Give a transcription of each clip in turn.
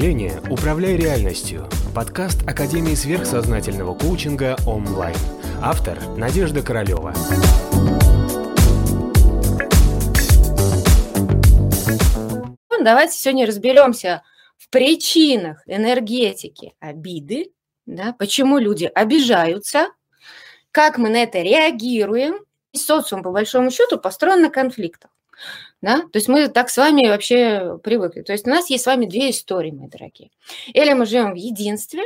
мышления «Управляй реальностью» – подкаст Академии сверхсознательного коучинга онлайн. Автор – Надежда Королева. Давайте сегодня разберемся в причинах энергетики обиды, да, почему люди обижаются, как мы на это реагируем. И социум, по большому счету, построен на конфликтах. Да? То есть мы так с вами вообще привыкли. То есть у нас есть с вами две истории, мои дорогие. Или мы живем в единстве,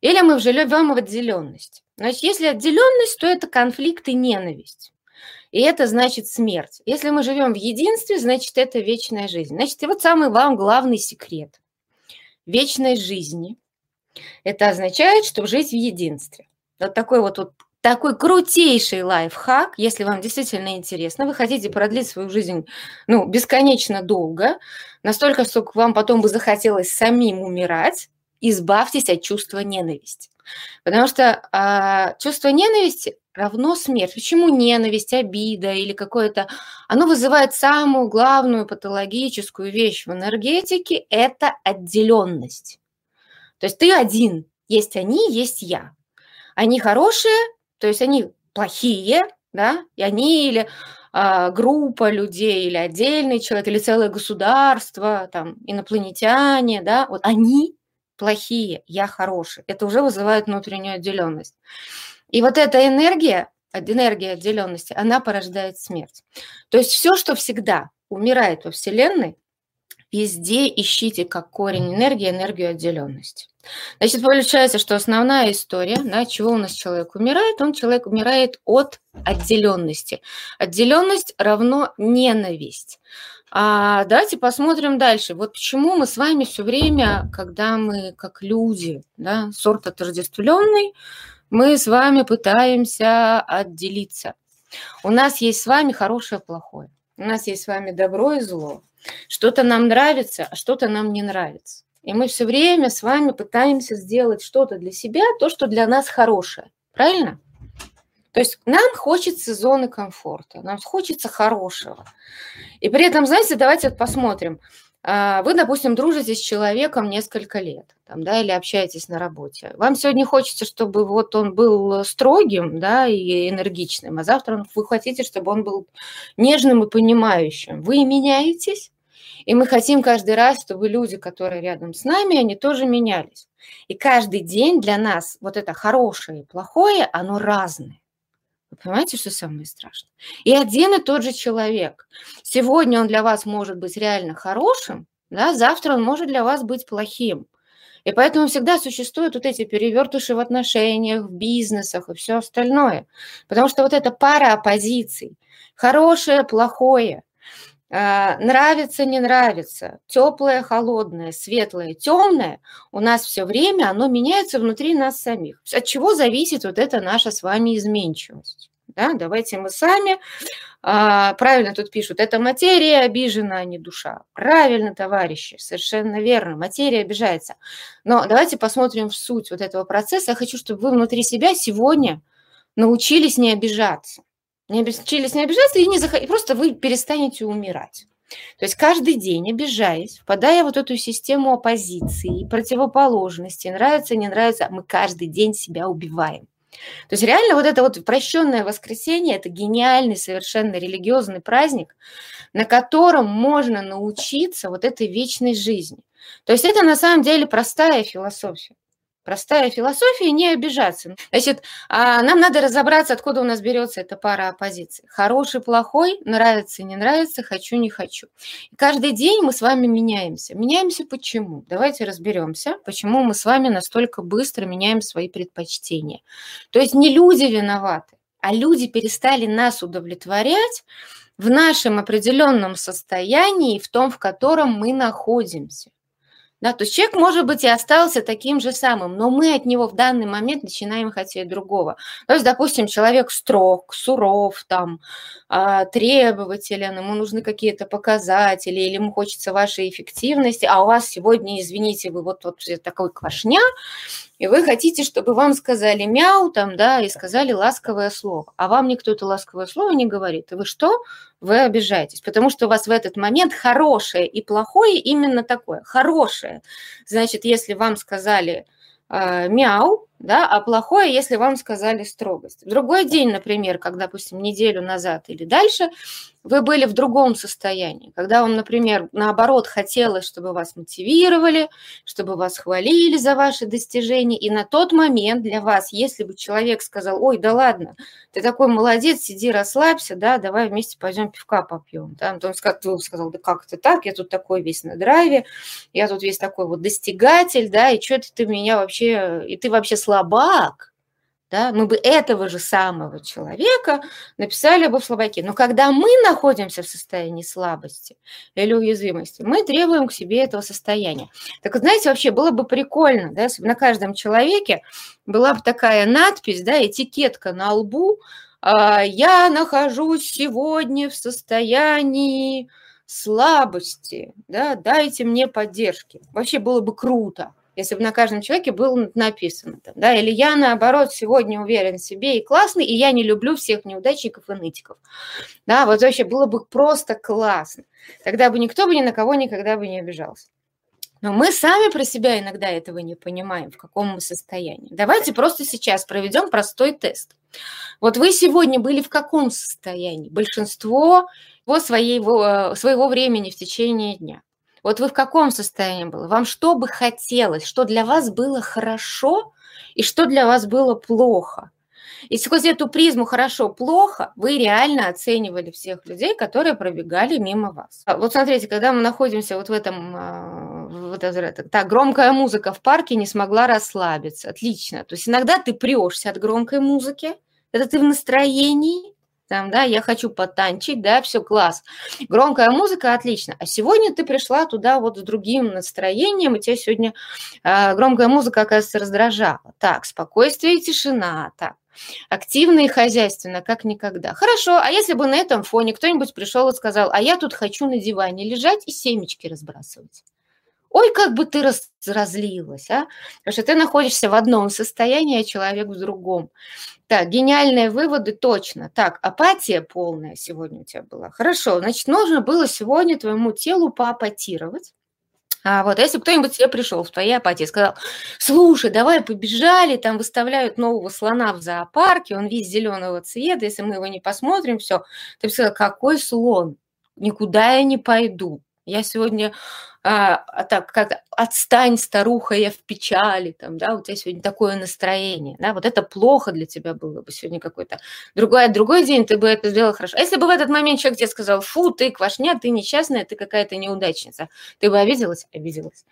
или мы живем в отделенности. Значит, если отделенность, то это конфликт и ненависть. И это значит смерть. Если мы живем в единстве, значит, это вечная жизнь. Значит, и вот самый вам главный секрет вечной жизни. Это означает, что жить в единстве. Вот такой вот, вот такой крутейший лайфхак, если вам действительно интересно, вы хотите продлить свою жизнь ну, бесконечно долго, настолько, что вам потом бы захотелось самим умирать, избавьтесь от чувства ненависти. Потому что а, чувство ненависти равно смерть. Почему ненависть, обида или какое-то... Оно вызывает самую главную патологическую вещь в энергетике – это отделенность. То есть ты один, есть они, есть я. Они хорошие, то есть они плохие, да, и они или а, группа людей, или отдельный человек, или целое государство, там, инопланетяне, да, вот они плохие, я хороший. Это уже вызывает внутреннюю отделенность. И вот эта энергия, энергия отделенности, она порождает смерть. То есть все, что всегда умирает во Вселенной, везде ищите как корень энергии энергию отделенности. Значит, получается, что основная история, да, чего у нас человек умирает, он человек умирает от отделенности. Отделенность равно ненависть. А давайте посмотрим дальше. Вот почему мы с вами все время, когда мы как люди, да, сорт отождествленный, мы с вами пытаемся отделиться. У нас есть с вами хорошее, плохое. У нас есть с вами добро и зло. Что-то нам нравится, а что-то нам не нравится. И мы все время с вами пытаемся сделать что-то для себя, то, что для нас хорошее. Правильно? То есть нам хочется зоны комфорта, нам хочется хорошего. И при этом, знаете, давайте посмотрим. А, вы, допустим, дружите с человеком несколько лет, там, да, или общаетесь на работе. Вам сегодня хочется, чтобы вот он был строгим, да, и энергичным, а завтра вы хотите, чтобы он был нежным и понимающим. Вы меняетесь, и мы хотим каждый раз, чтобы люди, которые рядом с нами, они тоже менялись. И каждый день для нас вот это хорошее и плохое, оно разное. Понимаете, что самое страшное? И один и тот же человек. Сегодня он для вас может быть реально хорошим, да, завтра он может для вас быть плохим. И поэтому всегда существуют вот эти перевертыши в отношениях, в бизнесах и все остальное. Потому что вот эта пара оппозиций, хорошее, плохое, а, нравится, не нравится, теплое, холодное, светлое, темное, у нас все время оно меняется внутри нас самих. От чего зависит вот эта наша с вами изменчивость? Да, давайте мы сами, а, правильно тут пишут, это материя обижена, а не душа. Правильно, товарищи, совершенно верно, материя обижается. Но давайте посмотрим в суть вот этого процесса. Я хочу, чтобы вы внутри себя сегодня научились не обижаться не обучились не обижаться, и, не зах... и просто вы перестанете умирать. То есть каждый день, обижаясь, впадая в вот эту систему оппозиции, противоположности, нравится, не нравится, мы каждый день себя убиваем. То есть реально вот это вот прощенное воскресенье – это гениальный совершенно религиозный праздник, на котором можно научиться вот этой вечной жизни. То есть это на самом деле простая философия. Простая философия, не обижаться. Значит, а, нам надо разобраться, откуда у нас берется эта пара оппозиций. Хороший, плохой, нравится, не нравится, хочу, не хочу. И каждый день мы с вами меняемся. Меняемся почему? Давайте разберемся, почему мы с вами настолько быстро меняем свои предпочтения. То есть не люди виноваты, а люди перестали нас удовлетворять в нашем определенном состоянии, в том, в котором мы находимся. Да, то есть человек, может быть, и остался таким же самым, но мы от него в данный момент начинаем хотеть другого. То есть, допустим, человек строг, суров, там, а, требователен, ему нужны какие-то показатели, или ему хочется вашей эффективности, а у вас сегодня, извините, вы вот, вот такой квашня, и вы хотите, чтобы вам сказали мяу там, да, и сказали ласковое слово, а вам никто это ласковое слово не говорит, и вы что? Вы обижаетесь, потому что у вас в этот момент хорошее и плохое именно такое. Хорошее, значит, если вам сказали э, мяу, да, а плохое, если вам сказали строгость. В другой день, например, как, допустим, неделю назад или дальше, вы были в другом состоянии, когда вам, например, наоборот хотелось, чтобы вас мотивировали, чтобы вас хвалили за ваши достижения, и на тот момент для вас, если бы человек сказал, ой, да ладно, ты такой молодец, сиди, расслабься, да, давай вместе пойдем пивка попьем, да, он сказал, да как это так, я тут такой весь на драйве, я тут весь такой вот достигатель, да, и что ты меня вообще, и ты вообще слабак, да, мы бы этого же самого человека написали бы в слабаке. Но когда мы находимся в состоянии слабости или уязвимости, мы требуем к себе этого состояния. Так знаете, вообще было бы прикольно, да, если бы на каждом человеке была бы такая надпись, да, этикетка на лбу, «А, я нахожусь сегодня в состоянии слабости, да, дайте мне поддержки. Вообще было бы круто если бы на каждом человеке было написано. Там, да? Или я, наоборот, сегодня уверен в себе и классный, и я не люблю всех неудачников и нытиков. Да, вот вообще было бы просто классно. Тогда бы никто бы ни на кого никогда бы не обижался. Но мы сами про себя иногда этого не понимаем, в каком мы состоянии. Давайте просто сейчас проведем простой тест. Вот вы сегодня были в каком состоянии? Большинство своего, своего времени в течение дня. Вот вы в каком состоянии были? Вам что бы хотелось? Что для вас было хорошо и что для вас было плохо? И сквозь эту призму хорошо-плохо вы реально оценивали всех людей, которые пробегали мимо вас. А вот смотрите, когда мы находимся вот в этом, а, вот это, так, громкая музыка в парке не смогла расслабиться. Отлично. То есть иногда ты прешься от громкой музыки, это ты в настроении, там, да, я хочу потанчить, да, все класс. Громкая музыка, отлично. А сегодня ты пришла туда вот с другим настроением, и тебя сегодня э, громкая музыка, оказывается, раздражала. Так, спокойствие и тишина, так. Активно и хозяйственно, как никогда. Хорошо, а если бы на этом фоне кто-нибудь пришел и сказал, а я тут хочу на диване лежать и семечки разбрасывать. Ой, как бы ты разлилась, а? Потому что ты находишься в одном состоянии, а человек в другом. Так, гениальные выводы точно. Так, апатия полная сегодня у тебя была. Хорошо, значит, нужно было сегодня твоему телу поапатировать. А вот если кто-нибудь тебе пришел в твоей апатии и сказал, слушай, давай побежали, там выставляют нового слона в зоопарке, он весь зеленого цвета, если мы его не посмотрим, все. Ты бы сказал, какой слон? Никуда я не пойду. Я сегодня а, а так как отстань, старуха, я в печали, там, да, у тебя сегодня такое настроение, да, вот это плохо для тебя было бы сегодня какой-то. Другой, другой день ты бы это сделал хорошо. А если бы в этот момент человек тебе сказал, фу, ты квашня, ты несчастная, ты какая-то неудачница, ты бы обиделась? Обиделась.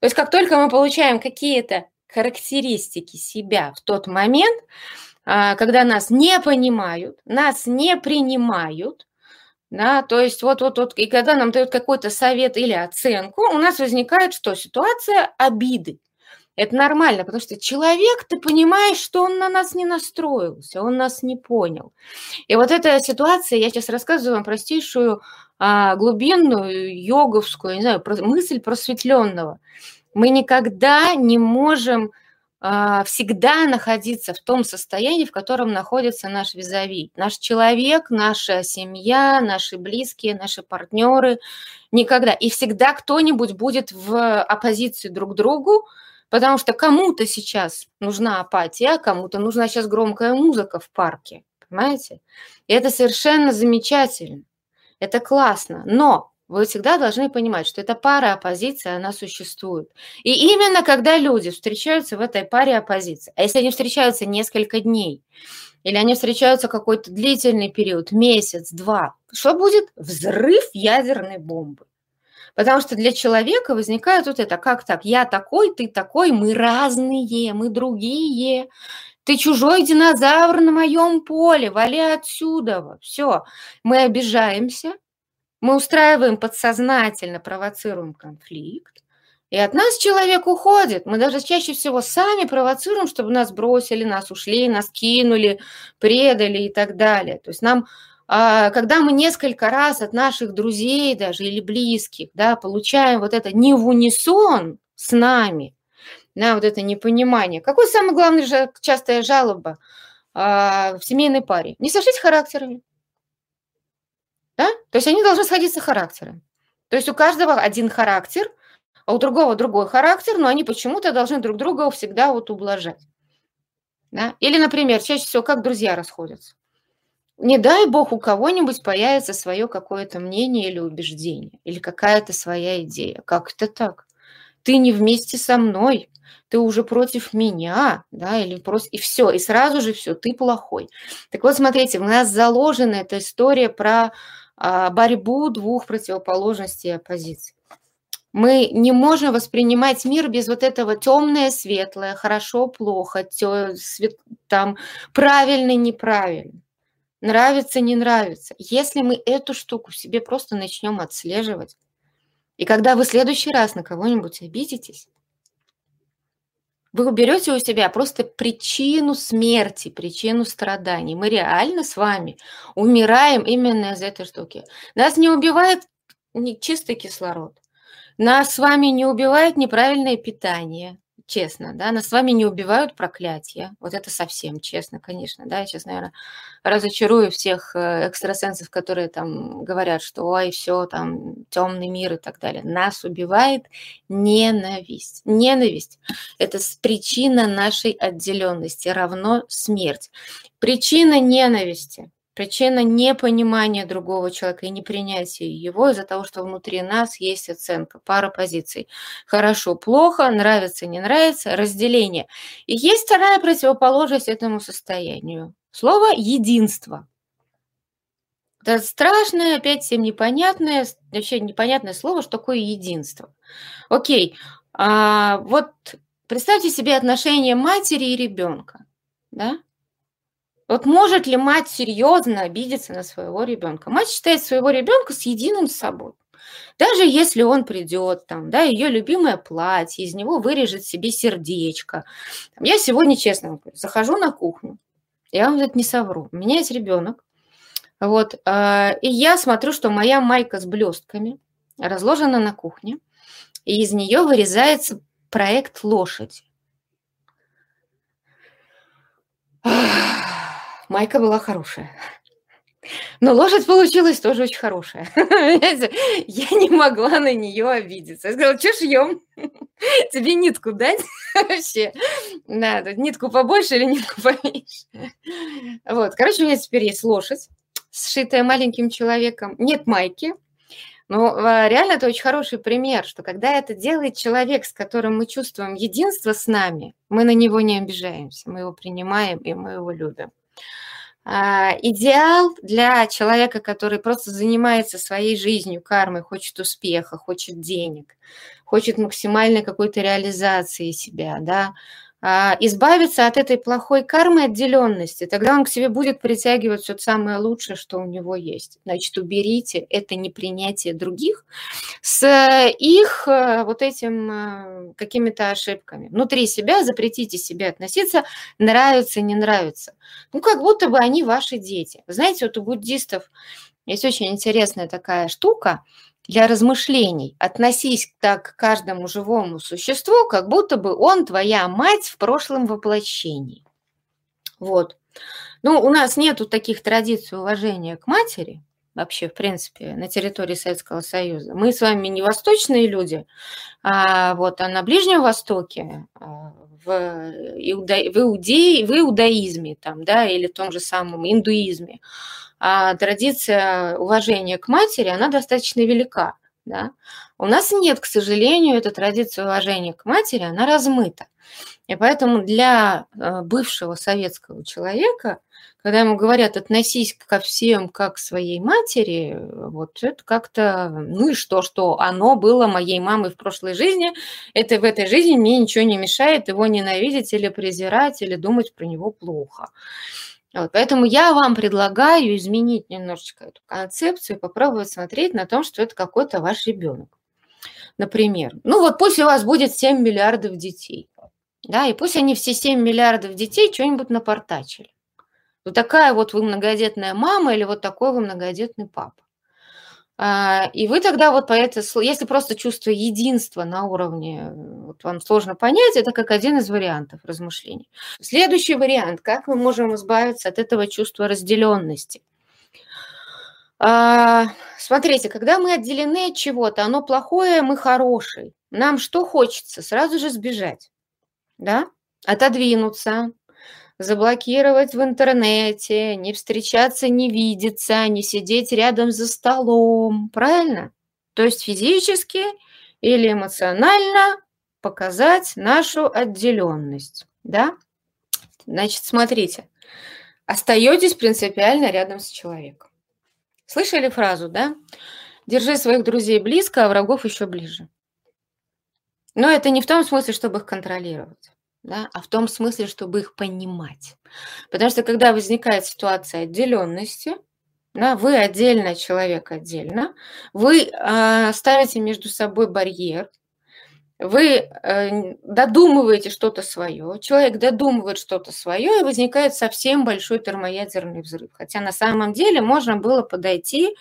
То есть как только мы получаем какие-то характеристики себя в тот момент, а, когда нас не понимают, нас не принимают, да, то есть вот, вот, вот, и когда нам дают какой-то совет или оценку, у нас возникает что? Ситуация обиды. Это нормально, потому что человек, ты понимаешь, что он на нас не настроился, он нас не понял. И вот эта ситуация, я сейчас рассказываю вам простейшую а, глубинную йоговскую, не знаю, мысль просветленного. Мы никогда не можем всегда находиться в том состоянии, в котором находится наш визави. Наш человек, наша семья, наши близкие, наши партнеры. Никогда. И всегда кто-нибудь будет в оппозиции друг другу, потому что кому-то сейчас нужна апатия, а кому-то нужна сейчас громкая музыка в парке. Понимаете? И это совершенно замечательно. Это классно. Но вы всегда должны понимать, что эта пара оппозиции, она существует. И именно когда люди встречаются в этой паре оппозиции, а если они встречаются несколько дней, или они встречаются какой-то длительный период, месяц, два, что будет? Взрыв ядерной бомбы. Потому что для человека возникает вот это, как так, я такой, ты такой, мы разные, мы другие, ты чужой динозавр на моем поле, вали отсюда. Все, мы обижаемся, мы устраиваем подсознательно, провоцируем конфликт, и от нас человек уходит. Мы даже чаще всего сами провоцируем, чтобы нас бросили, нас ушли, нас кинули, предали и так далее. То есть нам, а, когда мы несколько раз от наших друзей даже или близких да, получаем вот это не в унисон с нами, на вот это непонимание. Какой самый главный частая жалоба а, в семейной паре? Не сошлись характерами. Да? То есть они должны сходиться характером. То есть у каждого один характер, а у другого другой характер, но они почему-то должны друг друга всегда вот ублажать. Да? Или, например, чаще всего как друзья расходятся. Не дай бог у кого-нибудь появится свое какое-то мнение или убеждение, или какая-то своя идея. Как это так? Ты не вместе со мной, ты уже против меня, да, или просто, и все, и сразу же все, ты плохой. Так вот, смотрите, у нас заложена эта история про борьбу двух противоположностей оппозиций. Мы не можем воспринимать мир без вот этого темное, светлое, хорошо, плохо, тё, свет, там правильно, неправильно, нравится, не нравится. Если мы эту штуку себе просто начнем отслеживать, и когда вы в следующий раз на кого-нибудь обидитесь, вы уберете у себя просто причину смерти, причину страданий. Мы реально с вами умираем именно из этой штуки. Нас не убивает чистый кислород. Нас с вами не убивает неправильное питание честно, да, нас с вами не убивают проклятия, вот это совсем честно, конечно, да, я сейчас, наверное, разочарую всех э, экстрасенсов, которые там говорят, что ой, все, там, темный мир и так далее. Нас убивает ненависть. Ненависть – это причина нашей отделенности, равно смерть. Причина ненависти – Причина непонимания другого человека и непринятия его из-за того, что внутри нас есть оценка, пара позиций. Хорошо, плохо, нравится, не нравится, разделение. И есть вторая противоположность этому состоянию. Слово «единство». Это страшное, опять всем непонятное, вообще непонятное слово, что такое единство. Окей, а, вот представьте себе отношения матери и ребенка, да? Вот может ли мать серьезно обидеться на своего ребенка? Мать считает своего ребенка с единым собой. Даже если он придет, там, да, ее любимое платье, из него вырежет себе сердечко. Я сегодня, честно захожу на кухню, я вам это не совру. У меня есть ребенок, вот, э, и я смотрю, что моя майка с блестками разложена на кухне, и из нее вырезается проект лошадь. Майка была хорошая. Но лошадь получилась тоже очень хорошая. Я не могла на нее обидеться. Я сказала, что шьем? Тебе нитку дать вообще? Надо нитку побольше или нитку поменьше? Вот, короче, у меня теперь есть лошадь, сшитая маленьким человеком. Нет майки. Но а, реально это очень хороший пример, что когда это делает человек, с которым мы чувствуем единство с нами, мы на него не обижаемся, мы его принимаем и мы его любим. А, идеал для человека, который просто занимается своей жизнью, кармой, хочет успеха, хочет денег, хочет максимальной какой-то реализации себя, да, избавиться от этой плохой кармы отделенности, тогда он к себе будет притягивать все самое лучшее, что у него есть. Значит, уберите это непринятие других с их э, вот этим э, какими-то ошибками. Внутри себя запретите себе относиться, нравится, не нравится. Ну, как будто бы они ваши дети. Знаете, вот у буддистов есть очень интересная такая штука – для размышлений. Относись так к каждому живому существу, как будто бы он твоя мать в прошлом воплощении. Вот. Ну, у нас нету таких традиций уважения к матери, вообще, в принципе, на территории Советского Союза. Мы с вами не восточные люди, а, вот, а на Ближнем Востоке, а, в, иуда... в, иудеи... в иудаизме, там, да, или в том же самом индуизме, а традиция уважения к матери, она достаточно велика. Да? У нас нет, к сожалению, эта традиция уважения к матери, она размыта. И поэтому для э, бывшего советского человека, когда ему говорят, относись ко всем как к своей матери, вот это как-то, ну и что, что оно было моей мамой в прошлой жизни, это в этой жизни мне ничего не мешает его ненавидеть или презирать, или думать про него плохо. Вот, поэтому я вам предлагаю изменить немножечко эту концепцию попробовать смотреть на то, что это какой-то ваш ребенок. Например, ну вот пусть у вас будет 7 миллиардов детей, да, и пусть они все 7 миллиардов детей что-нибудь напортачили. Вот такая вот вы многодетная мама или вот такой вы многодетный папа. А, и вы тогда вот по это, если просто чувство единства на уровне, вот вам сложно понять, это как один из вариантов размышлений. Следующий вариант, как мы можем избавиться от этого чувства разделенности. А, смотрите, когда мы отделены от чего-то, оно плохое, мы хороший. Нам что хочется? Сразу же сбежать, да? Отодвинуться, заблокировать в интернете, не встречаться, не видеться, не сидеть рядом за столом, правильно? То есть физически или эмоционально показать нашу отделенность, да? Значит, смотрите, остаетесь принципиально рядом с человеком. Слышали фразу, да? Держи своих друзей близко, а врагов еще ближе. Но это не в том смысле, чтобы их контролировать да, а в том смысле, чтобы их понимать. Потому что когда возникает ситуация отделенности, да, вы отдельно, человек отдельно, вы э, ставите между собой барьер, вы э, додумываете что-то свое, человек додумывает что-то свое, и возникает совсем большой термоядерный взрыв. Хотя на самом деле можно было подойти,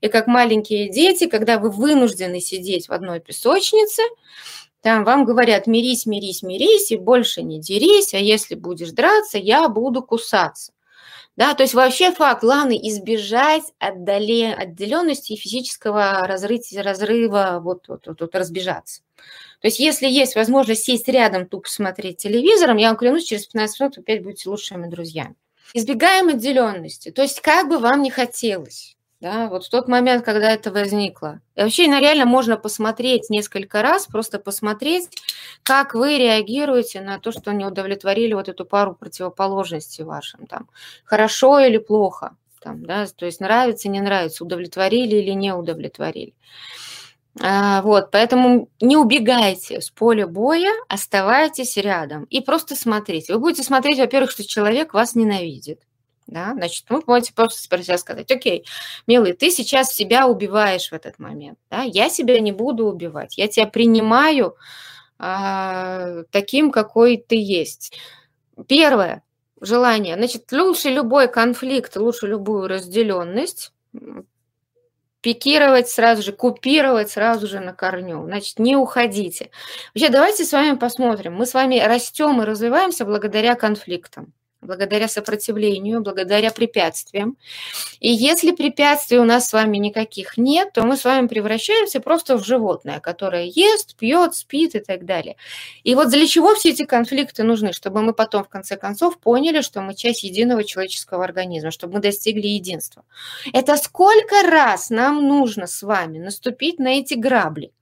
и как маленькие дети, когда вы вынуждены сидеть в одной песочнице, там вам говорят, мирись, мирись, мирись, и больше не дерись, а если будешь драться, я буду кусаться. Да, то есть вообще факт, главное избежать отдале, отделенности и физического разрытия, разрыва, вот, вот, вот, вот разбежаться. То есть если есть возможность сесть рядом, тупо смотреть телевизором, я вам клянусь, через 15 минут опять будете лучшими друзьями. Избегаем отделенности. То есть как бы вам не хотелось, да, вот в тот момент, когда это возникло. И вообще, ну, реально можно посмотреть несколько раз, просто посмотреть, как вы реагируете на то, что не удовлетворили вот эту пару противоположностей вашим, там, хорошо или плохо, там, да, то есть нравится, не нравится, удовлетворили или не удовлетворили. А, вот, поэтому не убегайте с поля боя, оставайтесь рядом и просто смотрите. Вы будете смотреть, во-первых, что человек вас ненавидит, да, значит, вы можете просто про себя сказать, окей, милый, ты сейчас себя убиваешь в этот момент, да, я себя не буду убивать, я тебя принимаю а, таким, какой ты есть. Первое желание, значит, лучше любой конфликт, лучше любую разделенность пикировать сразу же, купировать сразу же на корню. Значит, не уходите. Вообще, давайте с вами посмотрим. Мы с вами растем и развиваемся благодаря конфликтам благодаря сопротивлению, благодаря препятствиям. И если препятствий у нас с вами никаких нет, то мы с вами превращаемся просто в животное, которое ест, пьет, спит и так далее. И вот для чего все эти конфликты нужны? Чтобы мы потом, в конце концов, поняли, что мы часть единого человеческого организма, чтобы мы достигли единства. Это сколько раз нам нужно с вами наступить на эти грабли?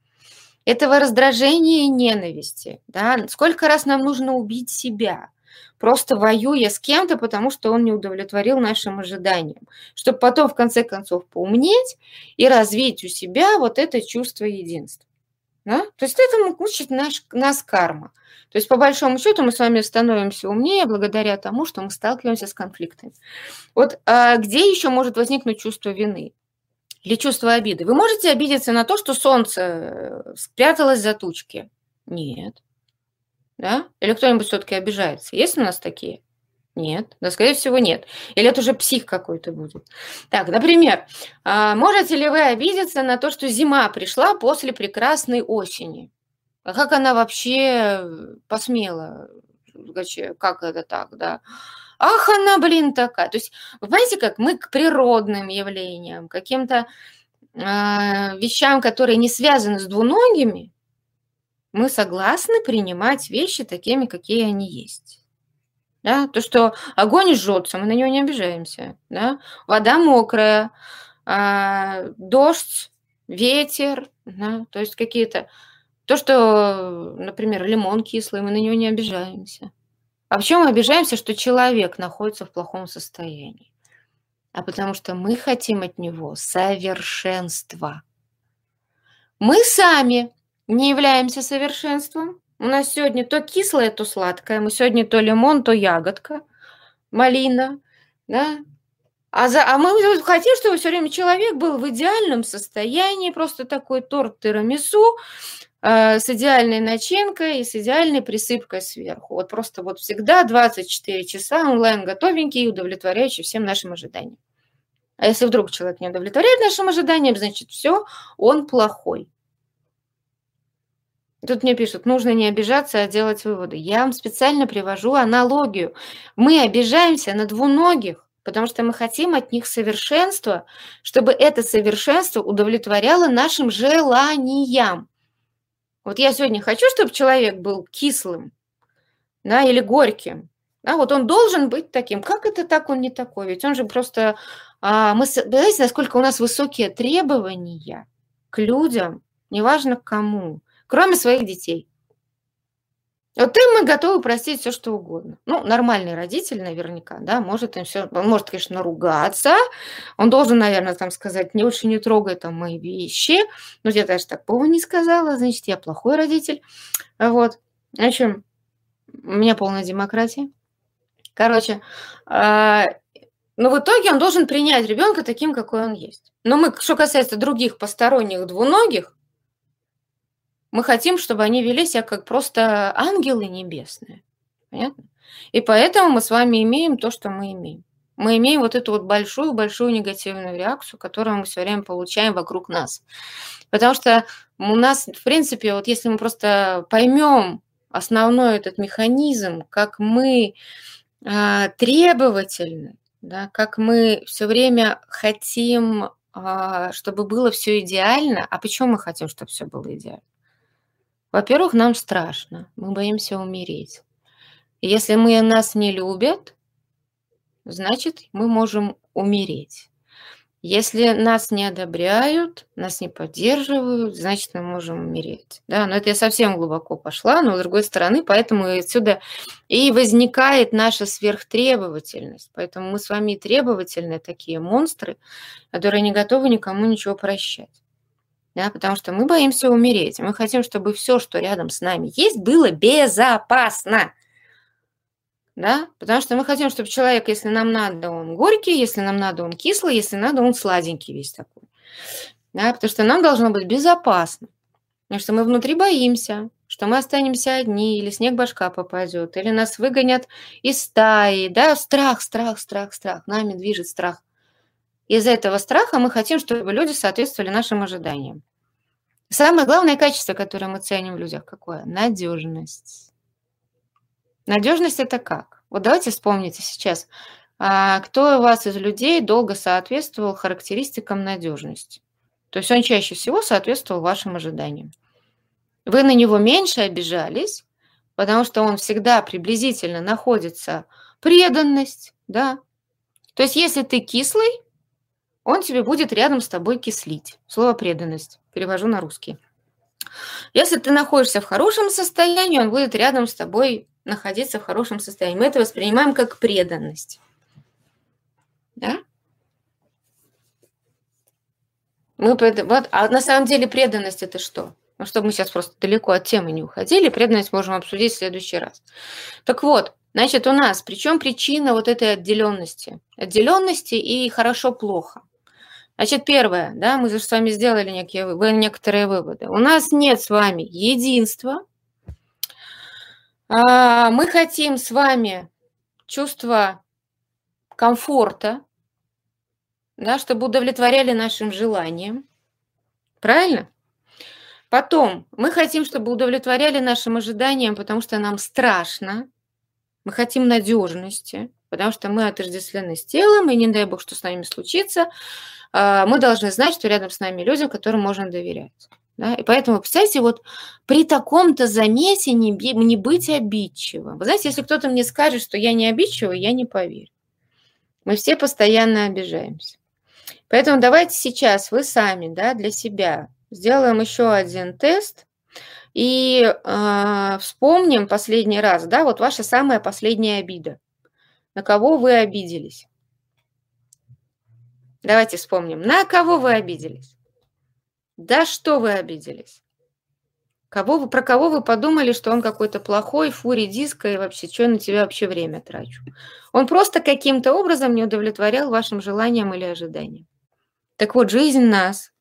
этого раздражения и ненависти. Да? Сколько раз нам нужно убить себя – просто воюя с кем-то, потому что он не удовлетворил нашим ожиданиям, чтобы потом, в конце концов, поумнеть и развить у себя вот это чувство единства. Да? То есть этому учит наш, нас карма. То есть, по большому счету, мы с вами становимся умнее благодаря тому, что мы сталкиваемся с конфликтами. Вот а где еще может возникнуть чувство вины? Или чувство обиды? Вы можете обидеться на то, что солнце э, спряталось за тучки? Нет. Да? Или кто-нибудь все-таки обижается? Есть у нас такие? Нет, да, скорее всего, нет. Или это уже псих какой-то будет. Так, например, а, можете ли вы обидеться на то, что зима пришла после прекрасной осени? А как она вообще посмела? Как это так, да? Ах, она, блин, такая. То есть, вы понимаете, как мы к природным явлениям, каким-то э, вещам, которые не связаны с двуногими, мы согласны принимать вещи такими, какие они есть. Да? То, что огонь жжется, мы на него не обижаемся. Да? Вода мокрая, а, дождь, ветер, да? то есть какие-то... То, что, например, лимон кислый, мы на него не обижаемся. А почему мы обижаемся, что человек находится в плохом состоянии? А потому что мы хотим от него совершенства. Мы сами не являемся совершенством. У нас сегодня то кислое, то сладкое. Мы сегодня то лимон, то ягодка, малина, да. А, за, а мы хотим, чтобы все время человек был в идеальном состоянии, просто такой торт тирамису э, с идеальной начинкой и с идеальной присыпкой сверху. Вот просто вот всегда 24 часа онлайн готовенький и удовлетворяющий всем нашим ожиданиям. А если вдруг человек не удовлетворяет нашим ожиданиям, значит, все, он плохой. Тут мне пишут, нужно не обижаться, а делать выводы. Я вам специально привожу аналогию. Мы обижаемся на двуногих, потому что мы хотим от них совершенства, чтобы это совершенство удовлетворяло нашим желаниям. Вот я сегодня хочу, чтобы человек был кислым да, или горьким. Да, вот он должен быть таким. Как это так, он не такой? Ведь он же просто... А, мы, знаете, насколько у нас высокие требования к людям, неважно к кому, кроме своих детей. Вот им мы готовы простить все, что угодно. Ну, нормальный родитель наверняка, да, может им все, может, конечно, ругаться, он должен, наверное, там сказать, не очень не трогай там мои вещи, но я даже такого не сказала, значит, я плохой родитель. Вот. В общем, у меня полная демократия. Короче, а, но в итоге он должен принять ребенка таким, какой он есть. Но мы, что касается других посторонних двуногих, мы хотим, чтобы они вели себя как просто ангелы небесные. Понятно? И поэтому мы с вами имеем то, что мы имеем. Мы имеем вот эту вот большую-большую негативную реакцию, которую мы все время получаем вокруг нас. Потому что у нас, в принципе, вот если мы просто поймем основной этот механизм, как мы э, требовательны, да, как мы все время хотим, э, чтобы было все идеально. А почему мы хотим, чтобы все было идеально? Во-первых, нам страшно, мы боимся умереть. Если мы нас не любят, значит, мы можем умереть. Если нас не одобряют, нас не поддерживают, значит, мы можем умереть. Да, но это я совсем глубоко пошла, но с другой стороны, поэтому отсюда и возникает наша сверхтребовательность. Поэтому мы с вами требовательные такие монстры, которые не готовы никому ничего прощать да, потому что мы боимся умереть. Мы хотим, чтобы все, что рядом с нами есть, было безопасно. Да? Потому что мы хотим, чтобы человек, если нам надо, он горький, если нам надо, он кислый, если надо, он сладенький весь такой. Да? Потому что нам должно быть безопасно. Потому что мы внутри боимся, что мы останемся одни, или снег башка попадет, или нас выгонят из стаи. Да? Страх, страх, страх, страх. Нами движет страх. Из-за этого страха мы хотим, чтобы люди соответствовали нашим ожиданиям. Самое главное качество, которое мы ценим в людях, какое? Надежность. Надежность это как? Вот давайте вспомните сейчас, а, кто у вас из людей долго соответствовал характеристикам надежности. То есть он чаще всего соответствовал вашим ожиданиям. Вы на него меньше обижались, потому что он всегда приблизительно находится преданность, да. То есть если ты кислый, он тебе будет рядом с тобой кислить. Слово преданность. Перевожу на русский. Если ты находишься в хорошем состоянии, он будет рядом с тобой находиться в хорошем состоянии. Мы это воспринимаем как преданность. Да? Мы, вот, а на самом деле преданность это что? Ну, чтобы мы сейчас просто далеко от темы не уходили, преданность можем обсудить в следующий раз. Так вот, значит, у нас, причем причина вот этой отделенности? Отделенности и хорошо-плохо. Значит, первое, да, мы же с вами сделали некие, некоторые выводы. У нас нет с вами единства. А, мы хотим с вами чувство комфорта, да, чтобы удовлетворяли нашим желаниям. Правильно? Потом, мы хотим, чтобы удовлетворяли нашим ожиданиям, потому что нам страшно. Мы хотим надежности, потому что мы отождествлены с телом, и не дай бог, что с нами случится, а, мы должны знать, что рядом с нами люди, которым можно доверять. Да? И поэтому, представьте, вот при таком-то замесе не, не быть обидчивым. Вы знаете, если кто-то мне скажет, что я не обидчивый, я не поверю. Мы все постоянно обижаемся. Поэтому давайте сейчас вы сами да, для себя сделаем еще один тест и э, вспомним последний раз, да, вот ваша самая последняя обида. На кого вы обиделись? Давайте вспомним. На кого вы обиделись? Да что вы обиделись? Кого вы, про кого вы подумали, что он какой-то плохой, фури диска и вообще, что я на тебя вообще время трачу? Он просто каким-то образом не удовлетворял вашим желаниям или ожиданиям. Так вот, жизнь нас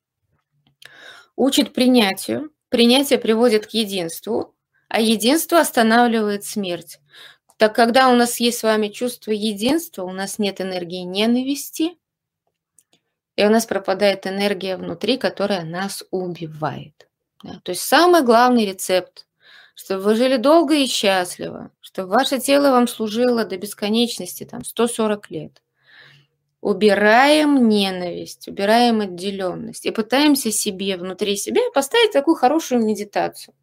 учит принятию, принятие приводит к единству, а единство останавливает смерть. Так когда у нас есть с вами чувство единства, у нас нет энергии ненависти, и у нас пропадает энергия внутри, которая нас убивает. Да? То есть самый главный рецепт, чтобы вы жили долго и счастливо, чтобы ваше тело вам служило до бесконечности, там, 140 лет. Убираем ненависть, убираем отделенность и пытаемся себе, внутри себя поставить такую хорошую медитацию.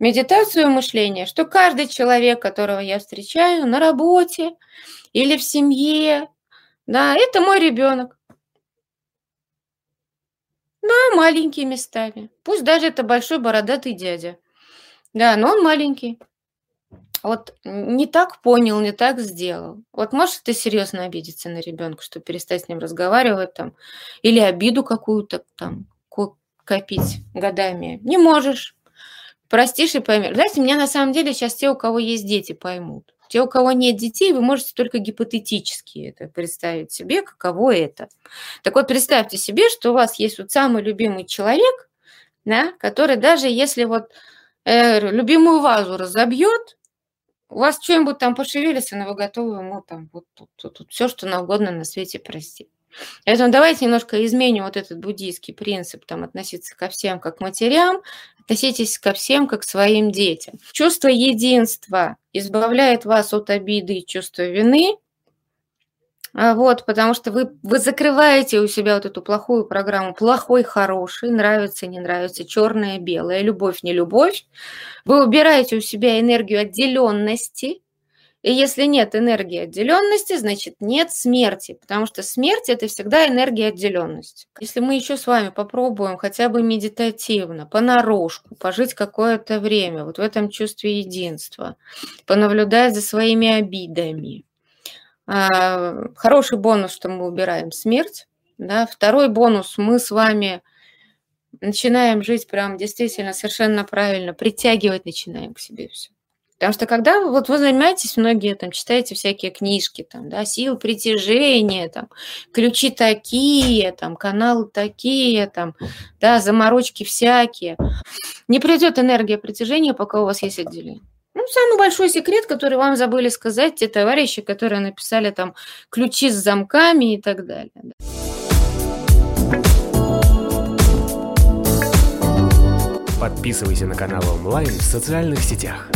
Медитацию мышления, что каждый человек, которого я встречаю на работе или в семье, да, это мой ребенок. Да, маленький местами. Пусть даже это большой бородатый дядя. Да, но он маленький. Вот не так понял, не так сделал. Вот можешь ты серьезно обидеться на ребенка, что перестать с ним разговаривать там, или обиду какую-то там копить годами? Не можешь. Простишь и поймешь. Знаете, меня на самом деле сейчас те, у кого есть дети, поймут. Те, у кого нет детей, вы можете только гипотетически это представить себе, каково это. Так вот, представьте себе, что у вас есть вот самый любимый человек, да, который даже если вот э, любимую вазу разобьет, у вас что-нибудь там пошевелится, но вы готовы ему там вот тут, тут, тут все, что на угодно на свете простить. Поэтому давайте немножко изменим вот этот буддийский принцип, там, относиться ко всем как к матерям, относитесь ко всем как к своим детям. Чувство единства избавляет вас от обиды и чувства вины, а вот, потому что вы, вы закрываете у себя вот эту плохую программу, плохой, хороший, нравится, не нравится, черное, белое, любовь, не любовь. Вы убираете у себя энергию отделенности, и если нет энергии отделенности, значит нет смерти, потому что смерть это всегда энергия отделенности. Если мы еще с вами попробуем хотя бы медитативно, понарошку, пожить какое-то время вот в этом чувстве единства, понаблюдать за своими обидами. А, хороший бонус, что мы убираем смерть. Да? Второй бонус, мы с вами начинаем жить прям действительно совершенно правильно, притягивать начинаем к себе все. Потому что когда вот вы занимаетесь, многие там читаете всякие книжки, там, да, сил притяжения, там, ключи такие, там, каналы такие, там, да, заморочки всякие. Не придет энергия притяжения, пока у вас есть отделение. Ну, самый большой секрет, который вам забыли сказать те товарищи, которые написали там ключи с замками и так далее. Подписывайся на канал онлайн в социальных сетях.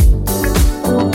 Thank you.